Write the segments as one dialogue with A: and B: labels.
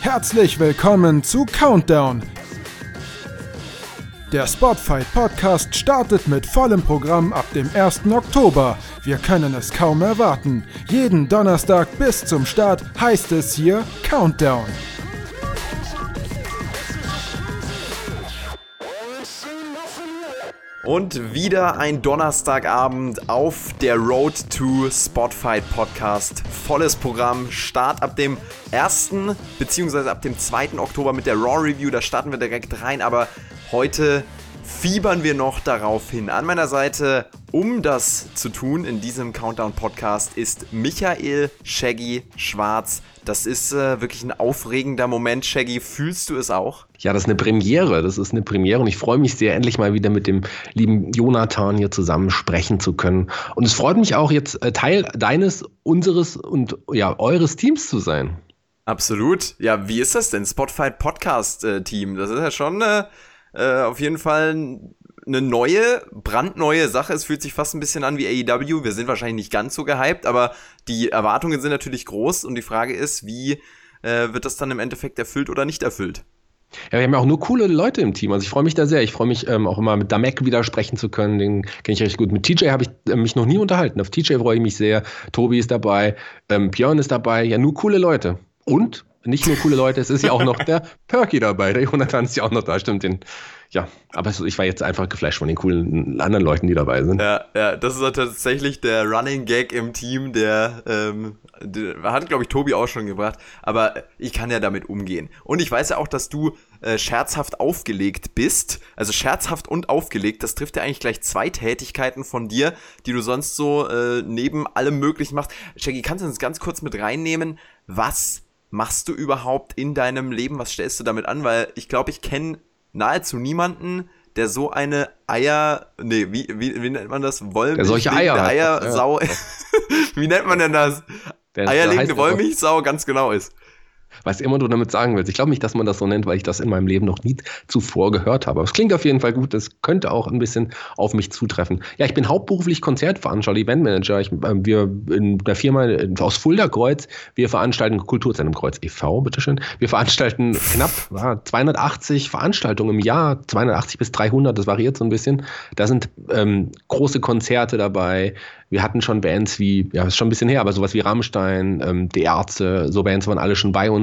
A: Herzlich willkommen zu Countdown. Der Spotfight Podcast startet mit vollem Programm ab dem 1. Oktober. Wir können es kaum erwarten. Jeden Donnerstag bis zum Start heißt es hier Countdown.
B: Und wieder ein Donnerstagabend auf der Road to Spotfight Podcast. Volles Programm. Start ab dem 1. bzw. ab dem 2. Oktober mit der Raw Review. Da starten wir direkt rein. Aber heute fiebern wir noch darauf hin. An meiner Seite, um das zu tun in diesem Countdown-Podcast, ist Michael Shaggy Schwarz. Das ist äh, wirklich ein aufregender Moment, Shaggy. Fühlst du es auch?
C: Ja, das ist eine Premiere. Das ist eine Premiere und ich freue mich sehr, endlich mal wieder mit dem lieben Jonathan hier zusammen sprechen zu können. Und es freut mich auch jetzt äh, Teil deines, unseres und ja, eures Teams zu sein.
B: Absolut. Ja, wie ist das denn? Spotify Podcast äh, Team. Das ist ja schon äh, äh, auf jeden Fall eine neue, brandneue Sache. Es fühlt sich fast ein bisschen an wie AEW. Wir sind wahrscheinlich nicht ganz so gehypt, aber die Erwartungen sind natürlich groß und die Frage ist, wie äh, wird das dann im Endeffekt erfüllt oder nicht erfüllt?
C: Ja, wir haben ja auch nur coole Leute im Team. Also ich freue mich da sehr. Ich freue mich ähm, auch immer mit Damek wieder sprechen zu können. Den kenne ich recht gut. Mit TJ habe ich äh, mich noch nie unterhalten. Auf TJ freue ich mich sehr. Tobi ist dabei. Ähm, Björn ist dabei. Ja, nur coole Leute. Und nicht nur coole Leute, es ist ja auch noch der Perky dabei. Der Jonathan ist ja auch noch da, stimmt. Den, ja, aber ich war jetzt einfach geflasht von den coolen anderen Leuten, die dabei sind.
B: Ja, ja, das ist tatsächlich der Running Gag im Team, der, ähm, der hat, glaube ich, Tobi auch schon gebracht. Aber ich kann ja damit umgehen. Und ich weiß ja auch, dass du äh, scherzhaft aufgelegt bist. Also scherzhaft und aufgelegt, das trifft ja eigentlich gleich zwei Tätigkeiten von dir, die du sonst so äh, neben allem Möglichen machst. Shaggy, kannst du uns ganz kurz mit reinnehmen, was machst du überhaupt in deinem Leben? Was stellst du damit an? Weil ich glaube, ich kenne nahezu niemanden, der so eine Eier, nee, wie, wie, wie nennt man das?
C: Wollmilch, der solche Eier
B: Eiersau. Ja. wie nennt man denn das? Der, Eierlegende Wollmilchsau ganz genau ist
C: was immer du damit sagen willst. Ich glaube nicht, dass man das so nennt, weil ich das in meinem Leben noch nie zuvor gehört habe. Aber es klingt auf jeden Fall gut. Das könnte auch ein bisschen auf mich zutreffen. Ja, ich bin hauptberuflich Konzertveranstalter, Eventmanager. Ich, äh, wir in der Firma aus Fulda Kreuz, wir veranstalten Kulturzentrum Kreuz e.V., bitteschön. Wir veranstalten knapp ja, 280 Veranstaltungen im Jahr, 280 bis 300, das variiert so ein bisschen. Da sind ähm, große Konzerte dabei, wir hatten schon Bands wie, ja, ist schon ein bisschen her, aber sowas wie Rammstein, ähm, Die Ärzte, so Bands waren alle schon bei uns.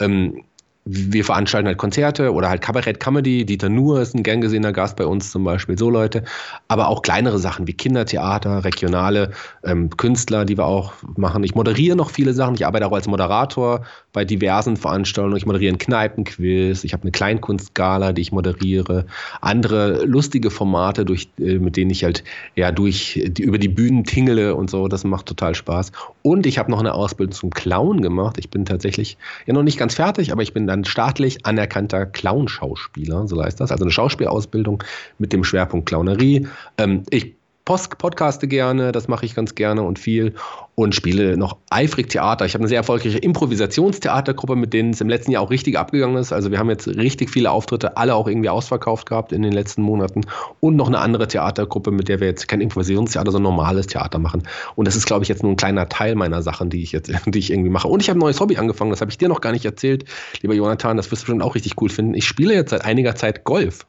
C: Ähm, wir veranstalten halt Konzerte oder halt Kabarett Comedy. Dieter Nuhr ist ein gern gesehener Gast bei uns zum Beispiel, so Leute. Aber auch kleinere Sachen wie Kindertheater, regionale ähm, Künstler, die wir auch machen. Ich moderiere noch viele Sachen. Ich arbeite auch als Moderator bei diversen Veranstaltungen. Ich moderiere einen Kneipenquiz. Ich habe eine Kleinkunstgala, die ich moderiere. Andere lustige Formate, durch, äh, mit denen ich halt ja durch die, über die Bühnen tingle und so. Das macht total Spaß. Und ich habe noch eine Ausbildung zum Clown gemacht. Ich bin tatsächlich ja noch nicht ganz fertig, aber ich bin dann ein staatlich anerkannter Clownschauspieler, so heißt das. Also eine Schauspielausbildung mit dem Schwerpunkt Clownerie. Ähm, ich Post podcaste gerne, das mache ich ganz gerne und viel und spiele noch eifrig Theater. Ich habe eine sehr erfolgreiche Improvisationstheatergruppe, mit denen es im letzten Jahr auch richtig abgegangen ist. Also wir haben jetzt richtig viele Auftritte, alle auch irgendwie ausverkauft gehabt in den letzten Monaten und noch eine andere Theatergruppe, mit der wir jetzt kein Improvisationstheater, sondern normales Theater machen. Und das ist, glaube ich, jetzt nur ein kleiner Teil meiner Sachen, die ich jetzt, die ich irgendwie mache. Und ich habe ein neues Hobby angefangen, das habe ich dir noch gar nicht erzählt, lieber Jonathan, das wirst du bestimmt auch richtig cool finden. Ich spiele jetzt seit einiger Zeit Golf.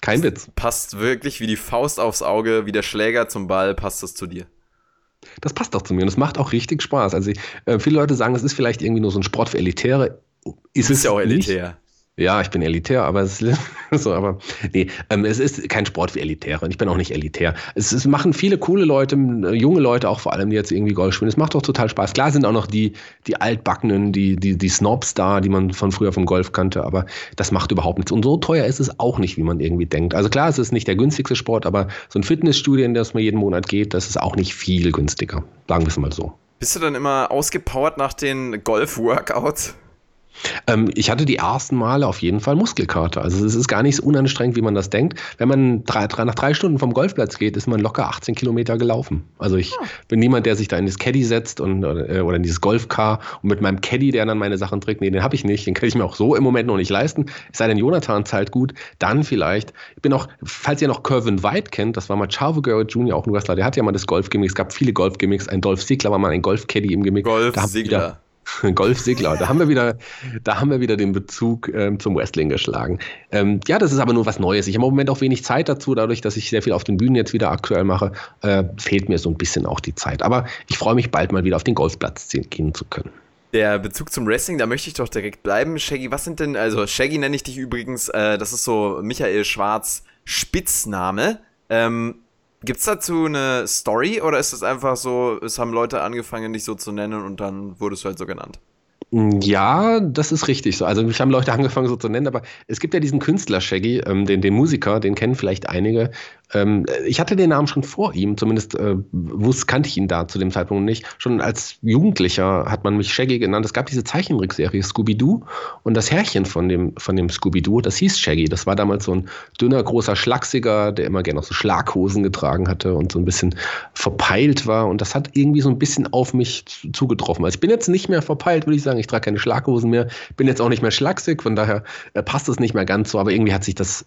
C: Kein Witz.
B: Passt wirklich wie die Faust aufs Auge, wie der Schläger zum Ball, passt das zu dir.
C: Das passt auch zu mir und es macht auch richtig Spaß. Also äh, viele Leute sagen, es ist vielleicht irgendwie nur so ein Sport für Elitäre.
B: Ist es ja auch elitär.
C: Nicht. Ja, ich bin elitär, aber es ist so, aber nee, ähm, es ist kein Sport für Elitäre und ich bin auch nicht elitär. Es, es, machen viele coole Leute, junge Leute auch vor allem, die jetzt irgendwie Golf spielen. Es macht doch total Spaß. Klar sind auch noch die, die Altbackenen, die, die, die Snobs da, die man von früher vom Golf kannte, aber das macht überhaupt nichts. Und so teuer ist es auch nicht, wie man irgendwie denkt. Also klar, es ist nicht der günstigste Sport, aber so ein Fitnessstudio, in das man jeden Monat geht, das ist auch nicht viel günstiger. Sagen wir es mal so.
B: Bist du dann immer ausgepowert nach den Golf-Workouts?
C: Ähm, ich hatte die ersten Male auf jeden Fall Muskelkater. Also es ist gar nicht so unanstrengend, wie man das denkt. Wenn man drei, drei, nach drei Stunden vom Golfplatz geht, ist man locker 18 Kilometer gelaufen. Also ich ja. bin niemand, der sich da in das Caddy setzt und, äh, oder in dieses Golfcar und mit meinem Caddy, der dann meine Sachen trägt. Nee, den habe ich nicht. Den kann ich mir auch so im Moment noch nicht leisten. Es sei denn, Jonathan zahlt gut, dann vielleicht. Ich bin auch, falls ihr noch Curvin White kennt, das war mal Chavo Garrett Jr., auch ein Wrestler, der hat ja mal das Golf-Gimmick. Es gab viele Golf-Gimmicks. Ein Dolph Ziggler war mal ein Golf-Caddy im Gimmick.
B: Golf Ziggler
C: Golf Sigler. Da haben wir wieder, da haben wir wieder den Bezug ähm, zum Wrestling geschlagen. Ähm, ja, das ist aber nur was Neues. Ich habe im Moment auch wenig Zeit dazu, dadurch, dass ich sehr viel auf den Bühnen jetzt wieder aktuell mache, äh, fehlt mir so ein bisschen auch die Zeit. Aber ich freue mich bald mal wieder auf den Golfplatz gehen zu können.
B: Der Bezug zum Wrestling, da möchte ich doch direkt bleiben. Shaggy, was sind denn, also Shaggy nenne ich dich übrigens, äh, das ist so Michael Schwarz Spitzname. Ähm, Gibt's dazu eine Story oder ist es einfach so, es haben Leute angefangen, dich so zu nennen und dann wurdest du halt so genannt?
C: Ja, das ist richtig so. Also mich haben Leute angefangen so zu nennen, aber es gibt ja diesen Künstler Shaggy, ähm, den, den Musiker, den kennen vielleicht einige. Ähm, ich hatte den Namen schon vor ihm, zumindest äh, wusste, kannte ich ihn da zu dem Zeitpunkt nicht. Schon als Jugendlicher hat man mich Shaggy genannt. Es gab diese Zeichentrickserie Scooby-Doo und das Herrchen von dem, von dem Scooby-Doo, das hieß Shaggy. Das war damals so ein dünner, großer Schlachsiger, der immer gerne auch so Schlaghosen getragen hatte und so ein bisschen verpeilt war. Und das hat irgendwie so ein bisschen auf mich zugetroffen. Also ich bin jetzt nicht mehr verpeilt, würde ich sagen. Ich trage keine Schlaghosen mehr. Bin jetzt auch nicht mehr schlaksig, von daher äh, passt es nicht mehr ganz so. Aber irgendwie hat sich das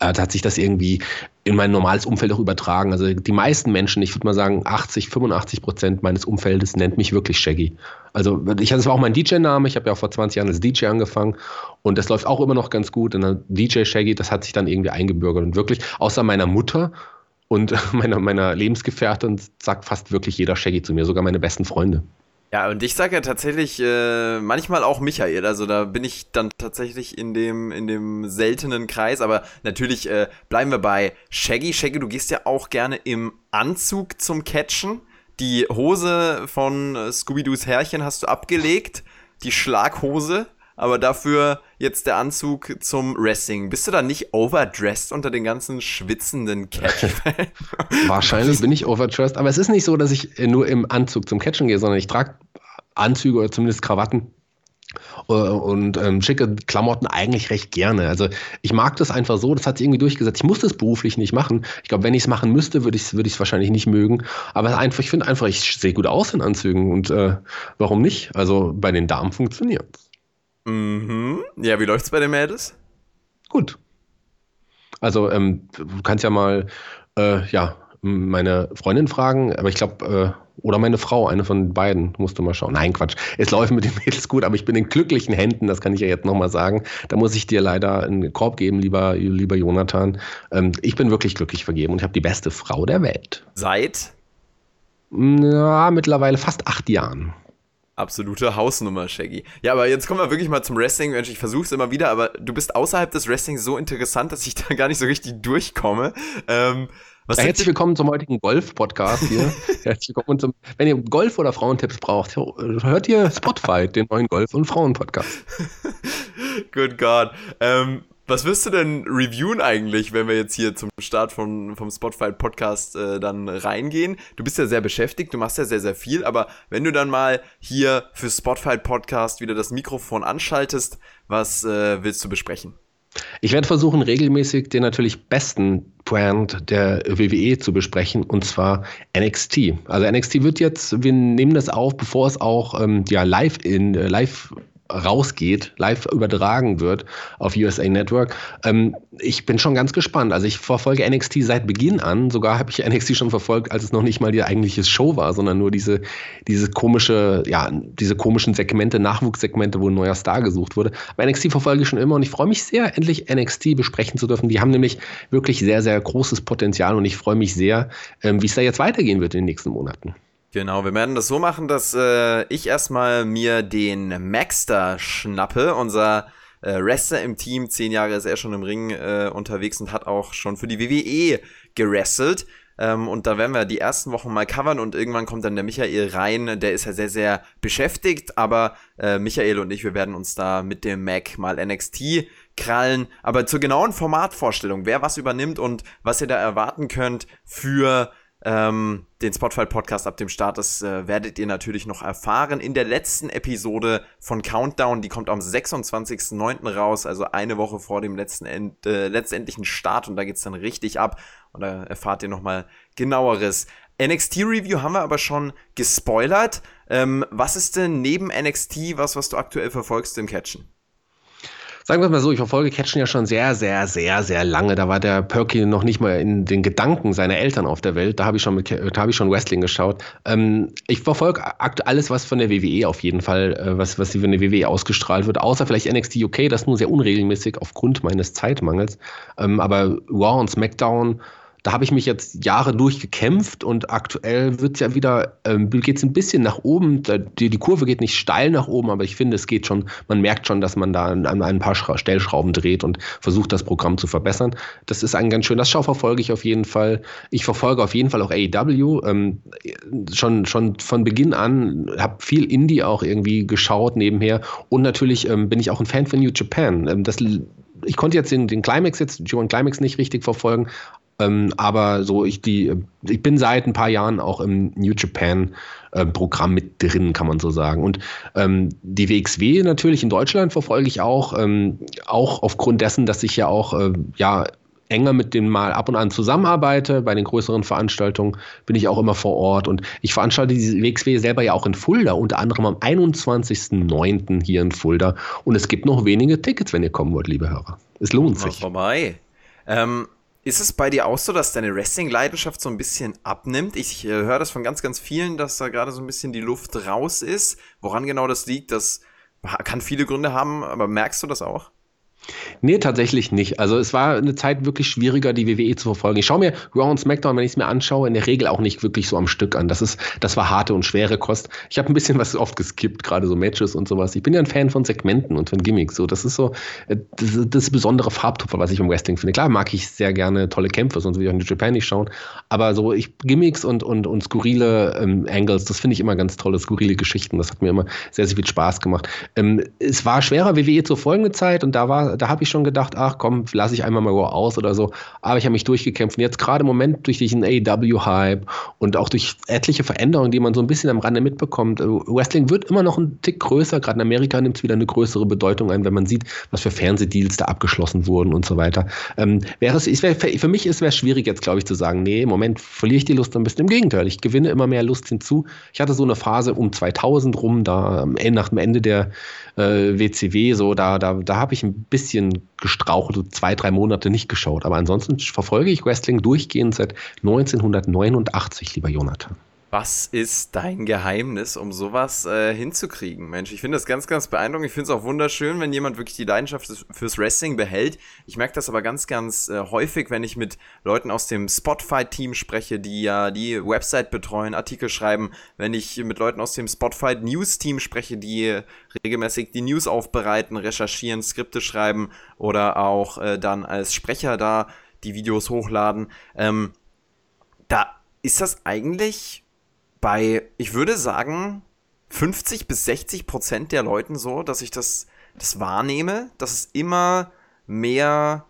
C: äh, hat sich das irgendwie in mein normales Umfeld auch übertragen. Also die meisten Menschen, ich würde mal sagen 80, 85 Prozent meines Umfeldes nennt mich wirklich Shaggy. Also ich, das war auch mein DJ-Name. Ich habe ja vor 20 Jahren als DJ angefangen und das läuft auch immer noch ganz gut. Und dann DJ Shaggy, das hat sich dann irgendwie eingebürgert und wirklich außer meiner Mutter und meiner, meiner Lebensgefährtin sagt fast wirklich jeder Shaggy zu mir, sogar meine besten Freunde.
B: Ja, und ich sage ja tatsächlich äh, manchmal auch Michael. Also da bin ich dann tatsächlich in dem, in dem seltenen Kreis. Aber natürlich äh, bleiben wir bei Shaggy. Shaggy, du gehst ja auch gerne im Anzug zum Catchen. Die Hose von äh, Scooby-Doos Herrchen hast du abgelegt. Die Schlaghose. Aber dafür jetzt der Anzug zum Wrestling. Bist du da nicht overdressed unter den ganzen schwitzenden Catch?
C: Wahrscheinlich bin ich overdressed, aber es ist nicht so, dass ich nur im Anzug zum Catchen gehe, sondern ich trage Anzüge oder zumindest Krawatten äh, und ähm, schicke Klamotten eigentlich recht gerne. Also ich mag das einfach so, das hat sich irgendwie durchgesetzt. Ich muss das beruflich nicht machen. Ich glaube, wenn ich es machen müsste, würde ich es würd wahrscheinlich nicht mögen. Aber einfach, ich finde einfach, ich sehe gut aus in Anzügen und äh, warum nicht? Also bei den Damen funktioniert es.
B: Mhm. Ja, wie läuft's bei den Mädels?
C: Gut. Also, ähm, du kannst ja mal, äh, ja, meine Freundin fragen, aber ich glaube, äh, oder meine Frau, eine von beiden, musst du mal schauen. Nein, Quatsch. Es läuft mit den Mädels gut, aber ich bin in glücklichen Händen, das kann ich ja jetzt nochmal sagen. Da muss ich dir leider einen Korb geben, lieber, lieber Jonathan. Ähm, ich bin wirklich glücklich vergeben und ich habe die beste Frau der Welt.
B: Seit?
C: Ja, mittlerweile fast acht Jahren.
B: Absolute Hausnummer, Shaggy. Ja, aber jetzt kommen wir wirklich mal zum Wrestling. Mensch, ich versuche es immer wieder, aber du bist außerhalb des Wrestlings so interessant, dass ich da gar nicht so richtig durchkomme. Ähm,
C: ja, herzlich willkommen zum heutigen Golf-Podcast hier. herzlich willkommen zum, wenn ihr Golf- oder Frauentipps braucht, hört ihr Spotify, den neuen Golf- und Frauen-Podcast.
B: Good God. Ähm, was wirst du denn reviewen eigentlich, wenn wir jetzt hier zum Start von, vom Spotify Podcast äh, dann reingehen? Du bist ja sehr beschäftigt, du machst ja sehr, sehr viel, aber wenn du dann mal hier für Spotify Podcast wieder das Mikrofon anschaltest, was äh, willst du besprechen?
C: Ich werde versuchen, regelmäßig den natürlich besten Brand der WWE zu besprechen, und zwar NXT. Also NXT wird jetzt, wir nehmen das auf, bevor es auch ähm, ja, live in äh, live rausgeht, live übertragen wird auf USA Network. Ähm, ich bin schon ganz gespannt. Also ich verfolge NXT seit Beginn an. Sogar habe ich NXT schon verfolgt, als es noch nicht mal die eigentliche Show war, sondern nur diese, diese komische, ja, diese komischen Segmente, Nachwuchssegmente, wo ein neuer Star gesucht wurde. Aber NXT verfolge ich schon immer und ich freue mich sehr, endlich NXT besprechen zu dürfen. Die haben nämlich wirklich sehr, sehr großes Potenzial und ich freue mich sehr, ähm, wie es da jetzt weitergehen wird in den nächsten Monaten.
B: Genau, wir werden das so machen, dass äh, ich erstmal mir den Maxter schnappe, unser äh, Wrestler im Team. Zehn Jahre ist er schon im Ring äh, unterwegs und hat auch schon für die WWE gerestelt. Ähm, und da werden wir die ersten Wochen mal covern und irgendwann kommt dann der Michael rein. Der ist ja sehr, sehr beschäftigt, aber äh, Michael und ich, wir werden uns da mit dem Mac mal NXT krallen. Aber zur genauen Formatvorstellung, wer was übernimmt und was ihr da erwarten könnt für ähm, den Spotify-Podcast ab dem Start, das äh, werdet ihr natürlich noch erfahren. In der letzten Episode von Countdown, die kommt am 26.09. raus, also eine Woche vor dem letzten End, äh, letztendlichen Start und da geht's dann richtig ab und da erfahrt ihr nochmal genaueres. NXT-Review haben wir aber schon gespoilert. Ähm, was ist denn neben NXT was, was du aktuell verfolgst im Catchen?
C: Sagen wir mal so, ich verfolge Catchen ja schon sehr, sehr, sehr, sehr lange. Da war der Perky noch nicht mal in den Gedanken seiner Eltern auf der Welt. Da habe ich schon ich schon Wrestling geschaut. Ähm, ich verfolge alles, was von der WWE auf jeden Fall, äh, was, was von der WWE ausgestrahlt wird, außer vielleicht NXT UK, das nur sehr unregelmäßig aufgrund meines Zeitmangels. Ähm, aber Raw und SmackDown da habe ich mich jetzt Jahre durchgekämpft und aktuell wird es ja wieder, ähm, geht es ein bisschen nach oben. Die, die Kurve geht nicht steil nach oben, aber ich finde, es geht schon, man merkt schon, dass man da an, ein paar Stellschrauben dreht und versucht, das Programm zu verbessern. Das ist ein ganz schön, das Schau verfolge ich auf jeden Fall. Ich verfolge auf jeden Fall auch AEW. Ähm, schon, schon von Beginn an, habe viel Indie auch irgendwie geschaut nebenher und natürlich ähm, bin ich auch ein Fan von New Japan. Ähm, das ich konnte jetzt den, den Climax jetzt, G1 Climax nicht richtig verfolgen, ähm, aber so, ich, die, ich bin seit ein paar Jahren auch im New Japan äh, mit drin, kann man so sagen. Und ähm, die WXW natürlich in Deutschland verfolge ich auch, ähm, auch aufgrund dessen, dass ich ja auch äh, ja, enger mit denen mal ab und an zusammenarbeite. Bei den größeren Veranstaltungen bin ich auch immer vor Ort. Und ich veranstalte die WXW selber ja auch in Fulda, unter anderem am 21.09. hier in Fulda. Und es gibt noch wenige Tickets, wenn ihr kommen wollt, liebe Hörer. Es lohnt sich.
B: Vorbei. Ähm, ist es bei dir auch so, dass deine Wrestling-Leidenschaft so ein bisschen abnimmt? Ich äh, höre das von ganz, ganz vielen, dass da gerade so ein bisschen die Luft raus ist. Woran genau das liegt, das kann viele Gründe haben, aber merkst du das auch?
C: Nee, tatsächlich nicht. Also es war eine Zeit wirklich schwieriger, die WWE zu verfolgen. Ich schaue mir Raw und SmackDown, wenn ich es mir anschaue, in der Regel auch nicht wirklich so am Stück an. Das ist, das war harte und schwere Kost. Ich habe ein bisschen was oft geskippt, gerade so Matches und sowas. Ich bin ja ein Fan von Segmenten und von Gimmicks. So, das ist so äh, das, das besondere Farbtupfer, was ich im Wrestling finde. Klar mag ich sehr gerne tolle Kämpfe, sonst würde ich auch in Japan nicht schauen. Aber so ich, Gimmicks und, und, und skurrile ähm, Angles, das finde ich immer ganz tolle, skurrile Geschichten. Das hat mir immer sehr, sehr viel Spaß gemacht. Ähm, es war schwerer, WWE zur folgende Zeit und da war da habe ich schon gedacht, ach komm, lasse ich einmal mal aus oder so. Aber ich habe mich durchgekämpft. Und jetzt gerade im Moment durch diesen AEW-Hype und auch durch etliche Veränderungen, die man so ein bisschen am Rande mitbekommt, äh, Wrestling wird immer noch ein Tick größer. Gerade in Amerika nimmt es wieder eine größere Bedeutung ein, wenn man sieht, was für Fernsehdeals da abgeschlossen wurden und so weiter. Ähm, wäre es, wär, für mich ist es schwierig jetzt, glaube ich, zu sagen, nee, im Moment verliere ich die Lust ein bisschen. Im Gegenteil, ich gewinne immer mehr Lust hinzu. Ich hatte so eine Phase um 2000 rum, da nach dem Ende der äh, WCW, so da, da, da habe ich ein bisschen gestrauchelt, zwei, drei Monate nicht geschaut. Aber ansonsten verfolge ich Wrestling durchgehend seit 1989, lieber Jonathan.
B: Was ist dein Geheimnis, um sowas äh, hinzukriegen? Mensch, ich finde das ganz, ganz beeindruckend. Ich finde es auch wunderschön, wenn jemand wirklich die Leidenschaft fürs Wrestling behält. Ich merke das aber ganz, ganz äh, häufig, wenn ich mit Leuten aus dem Spotfight-Team spreche, die ja die Website betreuen, Artikel schreiben. Wenn ich mit Leuten aus dem Spotfight News-Team spreche, die regelmäßig die News aufbereiten, recherchieren, Skripte schreiben oder auch äh, dann als Sprecher da die Videos hochladen. Ähm, da ist das eigentlich bei, ich würde sagen, 50 bis 60 Prozent der Leuten so, dass ich das, das wahrnehme, dass es immer mehr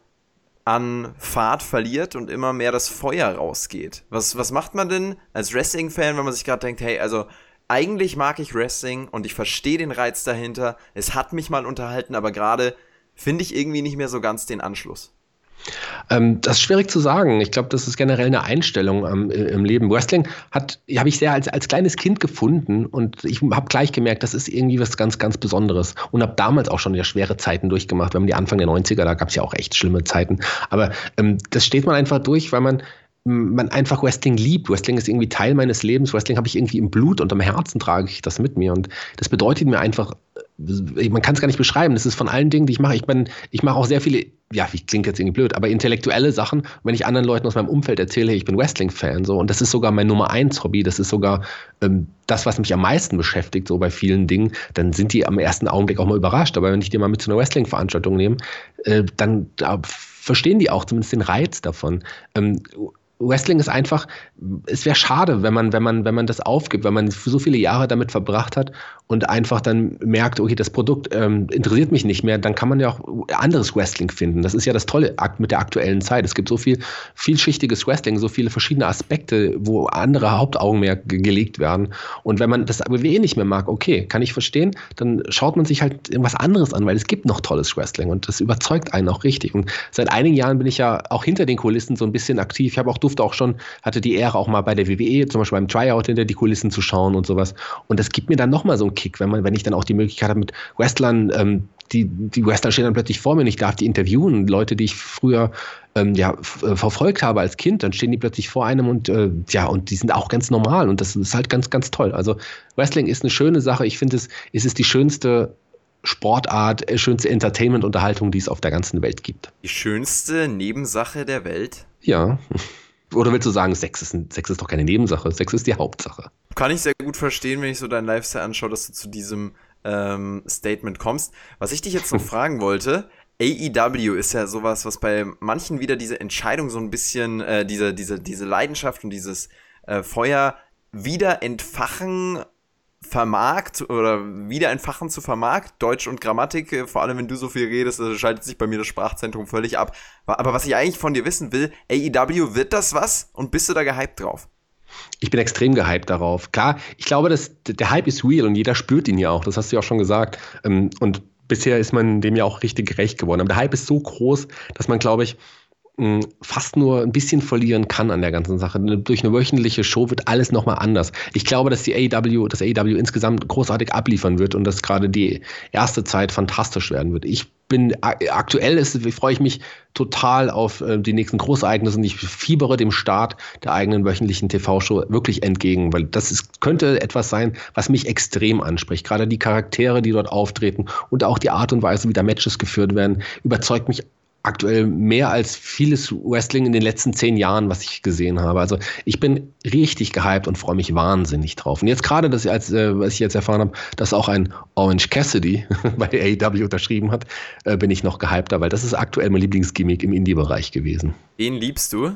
B: an Fahrt verliert und immer mehr das Feuer rausgeht. Was, was macht man denn als Wrestling-Fan, wenn man sich gerade denkt, hey, also eigentlich mag ich Wrestling und ich verstehe den Reiz dahinter, es hat mich mal unterhalten, aber gerade finde ich irgendwie nicht mehr so ganz den Anschluss.
C: Ähm, das ist schwierig zu sagen. Ich glaube, das ist generell eine Einstellung ähm, im Leben. Wrestling habe ich sehr als, als kleines Kind gefunden und ich habe gleich gemerkt, das ist irgendwie was ganz, ganz Besonderes und habe damals auch schon ja schwere Zeiten durchgemacht. Wenn man die Anfang der 90er, da gab es ja auch echt schlimme Zeiten. Aber ähm, das steht man einfach durch, weil man man einfach Wrestling liebt. Wrestling ist irgendwie Teil meines Lebens. Wrestling habe ich irgendwie im Blut und am Herzen trage ich das mit mir. Und das bedeutet mir einfach, äh, man kann es gar nicht beschreiben. Das ist von allen Dingen, die ich mache. Ich ich mache auch sehr viele, ja, ich klingt jetzt irgendwie blöd, aber intellektuelle Sachen. wenn ich anderen Leuten aus meinem Umfeld erzähle, ich bin Wrestling-Fan, so, und das ist sogar mein Nummer eins Hobby, das ist sogar ähm, das, was mich am meisten beschäftigt, so bei vielen Dingen, dann sind die am ersten Augenblick auch mal überrascht. Aber wenn ich die mal mit zu einer Wrestling-Veranstaltung nehme, äh, dann äh, verstehen die auch zumindest den Reiz davon. Ähm, Wrestling ist einfach, es wäre schade, wenn man, wenn man, wenn man das aufgibt, wenn man so viele Jahre damit verbracht hat und einfach dann merkt, okay, das Produkt ähm, interessiert mich nicht mehr, dann kann man ja auch anderes Wrestling finden. Das ist ja das Tolle mit der aktuellen Zeit. Es gibt so viel vielschichtiges Wrestling, so viele verschiedene Aspekte, wo andere Hauptaugenmerk gelegt werden. Und wenn man das WWE nicht mehr mag, okay, kann ich verstehen, dann schaut man sich halt irgendwas anderes an, weil es gibt noch tolles Wrestling und das überzeugt einen auch richtig. Und seit einigen Jahren bin ich ja auch hinter den Kulissen so ein bisschen aktiv. Ich habe auch durfte auch schon, hatte die Ehre auch mal bei der WWE, zum Beispiel beim Tryout hinter die Kulissen zu schauen und sowas. Und das gibt mir dann nochmal so einen Kick, wenn man, wenn ich dann auch die Möglichkeit habe, mit Wrestlern ähm, die, die Western stehen dann plötzlich vor mir und ich darf die interviewen. Leute, die ich früher ähm, ja, äh, verfolgt habe als Kind, dann stehen die plötzlich vor einem und äh, ja, und die sind auch ganz normal und das ist halt ganz, ganz toll. Also Wrestling ist eine schöne Sache. Ich finde, es, es ist die schönste Sportart, äh, schönste Entertainment-Unterhaltung, die es auf der ganzen Welt gibt.
B: Die schönste Nebensache der Welt?
C: Ja. Oder willst du sagen, Sex ist, Sex ist doch keine Nebensache, Sex ist die Hauptsache?
B: Kann ich sehr gut verstehen, wenn ich so dein Lifestyle anschaue, dass du zu diesem ähm, Statement kommst. Was ich dich jetzt noch fragen wollte, AEW ist ja sowas, was bei manchen wieder diese Entscheidung so ein bisschen, äh, diese, diese, diese Leidenschaft und dieses äh, Feuer wieder entfachen vermag oder wieder entfachen zu vermag. Deutsch und Grammatik, äh, vor allem wenn du so viel redest, also schaltet sich bei mir das Sprachzentrum völlig ab. Aber was ich eigentlich von dir wissen will, AEW, wird das was? Und bist du da gehypt drauf?
C: Ich bin extrem gehypt darauf. Klar, ich glaube, dass der Hype ist real und jeder spürt ihn ja auch. Das hast du ja auch schon gesagt. Ähm, und bisher ist man dem ja auch richtig gerecht geworden. Aber der Hype ist so groß, dass man, glaube ich, fast nur ein bisschen verlieren kann an der ganzen Sache. Durch eine wöchentliche Show wird alles nochmal anders. Ich glaube, dass die AEW, das AEW insgesamt großartig abliefern wird und dass gerade die erste Zeit fantastisch werden wird. Ich bin aktuell ist, freue ich mich total auf äh, die nächsten Großereignisse und ich fiebere dem Start der eigenen wöchentlichen TV-Show wirklich entgegen, weil das ist, könnte etwas sein, was mich extrem anspricht. Gerade die Charaktere, die dort auftreten und auch die Art und Weise, wie da Matches geführt werden, überzeugt mich aktuell mehr als vieles Wrestling in den letzten zehn Jahren, was ich gesehen habe. Also ich bin richtig gehypt und freue mich wahnsinnig drauf. Und jetzt gerade, dass ich, als, äh, was ich jetzt erfahren habe, dass auch ein Orange Cassidy bei AEW unterschrieben hat, äh, bin ich noch gehypter, weil das ist aktuell mein Lieblingsgimmick im Indie-Bereich gewesen.
B: Wen liebst du?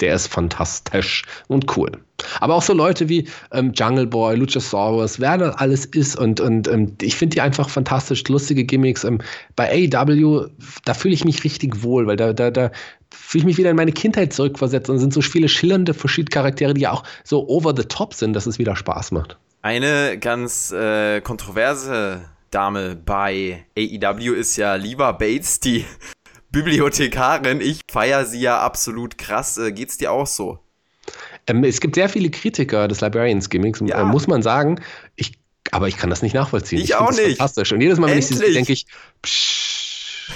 C: Der ist fantastisch und cool. Aber auch so Leute wie ähm, Jungle Boy, Luchasaurus, wer das alles ist und, und ähm, ich finde die einfach fantastisch, lustige Gimmicks. Ähm, bei AEW, da fühle ich mich richtig wohl, weil da, da, da fühle ich mich wieder in meine Kindheit zurückversetzt und sind so viele schillernde verschiedene Charaktere, die ja auch so over the top sind, dass es wieder Spaß macht.
B: Eine ganz äh, kontroverse Dame bei AEW ist ja Liva Bates, die Bibliothekarin. Ich feiere sie ja absolut krass. Äh, geht's dir auch so?
C: Ähm, es gibt sehr viele Kritiker des Librarians-Gimmicks, ja. äh, muss man sagen. Ich, aber ich kann das nicht nachvollziehen.
B: Ich, ich auch nicht.
C: Fantastisch. Und jedes Mal, wenn Endlich. ich sie sehe, denke ich, psch,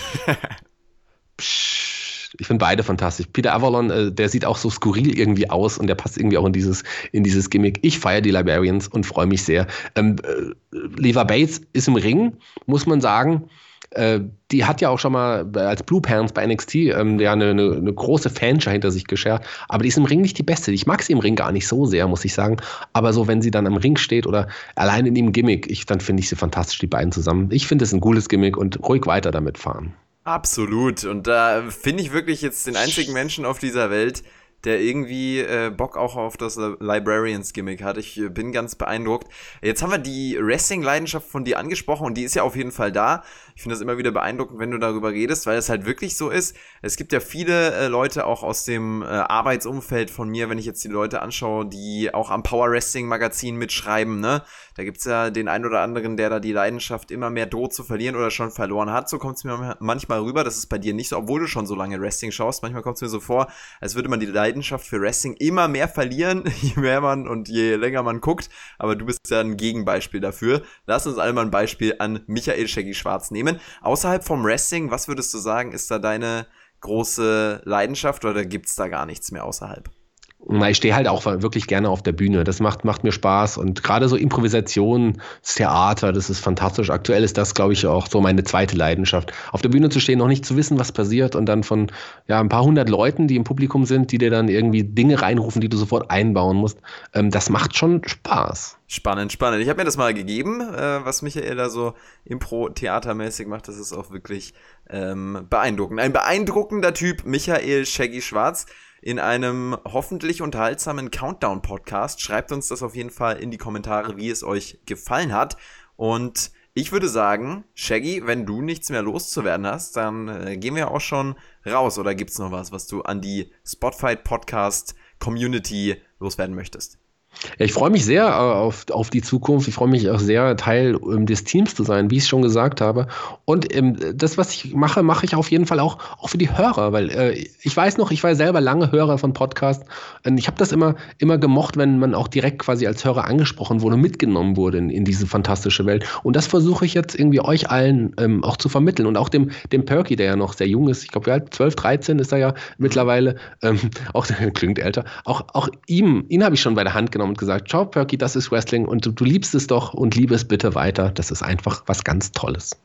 C: psch. ich finde beide fantastisch. Peter Avalon, äh, der sieht auch so skurril irgendwie aus und der passt irgendwie auch in dieses, in dieses Gimmick. Ich feiere die Librarians und freue mich sehr. Ähm, äh, Leva Bates ist im Ring, muss man sagen äh, die hat ja auch schon mal als Blue Pants bei NXT ähm, ja eine, eine, eine, große Fanschar hinter sich geschert. Aber die ist im Ring nicht die beste. Ich mag sie im Ring gar nicht so sehr, muss ich sagen. Aber so, wenn sie dann am Ring steht oder allein in ihrem Gimmick, ich, dann finde ich sie fantastisch, die beiden zusammen. Ich finde es ein cooles Gimmick und ruhig weiter damit fahren.
B: Absolut. Und da finde ich wirklich jetzt den einzigen Menschen auf dieser Welt, der irgendwie äh, Bock auch auf das Librarians-Gimmick hat. Ich äh, bin ganz beeindruckt. Jetzt haben wir die Wrestling-Leidenschaft von dir angesprochen und die ist ja auf jeden Fall da. Ich finde das immer wieder beeindruckend, wenn du darüber redest, weil es halt wirklich so ist. Es gibt ja viele äh, Leute auch aus dem äh, Arbeitsumfeld von mir, wenn ich jetzt die Leute anschaue, die auch am Power Wrestling Magazin mitschreiben, ne? Da gibt's ja den einen oder anderen, der da die Leidenschaft immer mehr droht zu verlieren oder schon verloren hat. So kommt es mir manchmal rüber. Das ist bei dir nicht so, obwohl du schon so lange Wrestling schaust. Manchmal kommt es mir so vor, als würde man die Leidenschaft für Wrestling immer mehr verlieren, je mehr man und je länger man guckt. Aber du bist ja ein Gegenbeispiel dafür. Lass uns einmal ein Beispiel an Michael Shaggy Schwarz nehmen. Außerhalb vom Wrestling, was würdest du sagen, ist da deine große Leidenschaft oder gibt's da gar nichts mehr außerhalb?
C: Ich stehe halt auch wirklich gerne auf der Bühne. Das macht, macht mir Spaß. Und gerade so Improvisation, das Theater, das ist fantastisch. Aktuell ist das, glaube ich, auch so meine zweite Leidenschaft. Auf der Bühne zu stehen, noch nicht zu wissen, was passiert und dann von ja, ein paar hundert Leuten, die im Publikum sind, die dir dann irgendwie Dinge reinrufen, die du sofort einbauen musst. Ähm, das macht schon Spaß.
B: Spannend, spannend. Ich habe mir das mal gegeben, äh, was Michael da so Impro-Theatermäßig macht. Das ist auch wirklich ähm, beeindruckend. Ein beeindruckender Typ, Michael Shaggy Schwarz in einem hoffentlich unterhaltsamen Countdown-Podcast. Schreibt uns das auf jeden Fall in die Kommentare, wie es euch gefallen hat. Und ich würde sagen, Shaggy, wenn du nichts mehr loszuwerden hast, dann äh, gehen wir auch schon raus. Oder gibt es noch was, was du an die Spotfight Podcast Community loswerden möchtest?
C: Ja, ich freue mich sehr äh, auf, auf die Zukunft. Ich freue mich auch sehr, Teil ähm, des Teams zu sein, wie ich es schon gesagt habe. Und ähm, das, was ich mache, mache ich auf jeden Fall auch, auch für die Hörer, weil äh, ich weiß noch, ich war selber lange Hörer von Podcasts. Ich habe das immer, immer gemocht, wenn man auch direkt quasi als Hörer angesprochen wurde, mitgenommen wurde in, in diese fantastische Welt. Und das versuche ich jetzt irgendwie euch allen ähm, auch zu vermitteln. Und auch dem, dem Perky, der ja noch sehr jung ist, ich glaube, ja, 12, 13 ist er ja mittlerweile, ähm, auch klingt älter, auch, auch ihm, ihn habe ich schon bei der Hand genommen und gesagt, ciao Perky, das ist Wrestling und du, du liebst es doch und liebe es bitte weiter. Das ist einfach was ganz Tolles.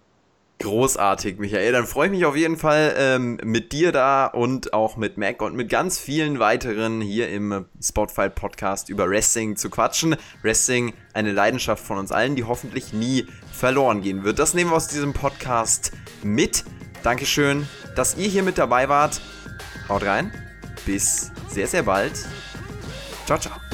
B: Großartig, Michael. Dann freue ich mich auf jeden Fall ähm, mit dir da und auch mit Mac und mit ganz vielen weiteren hier im Spotify Podcast über Wrestling zu quatschen. Wrestling, eine Leidenschaft von uns allen, die hoffentlich nie verloren gehen wird. Das nehmen wir aus diesem Podcast mit. Dankeschön, dass ihr hier mit dabei wart. Haut rein. Bis sehr, sehr bald. Ciao, ciao.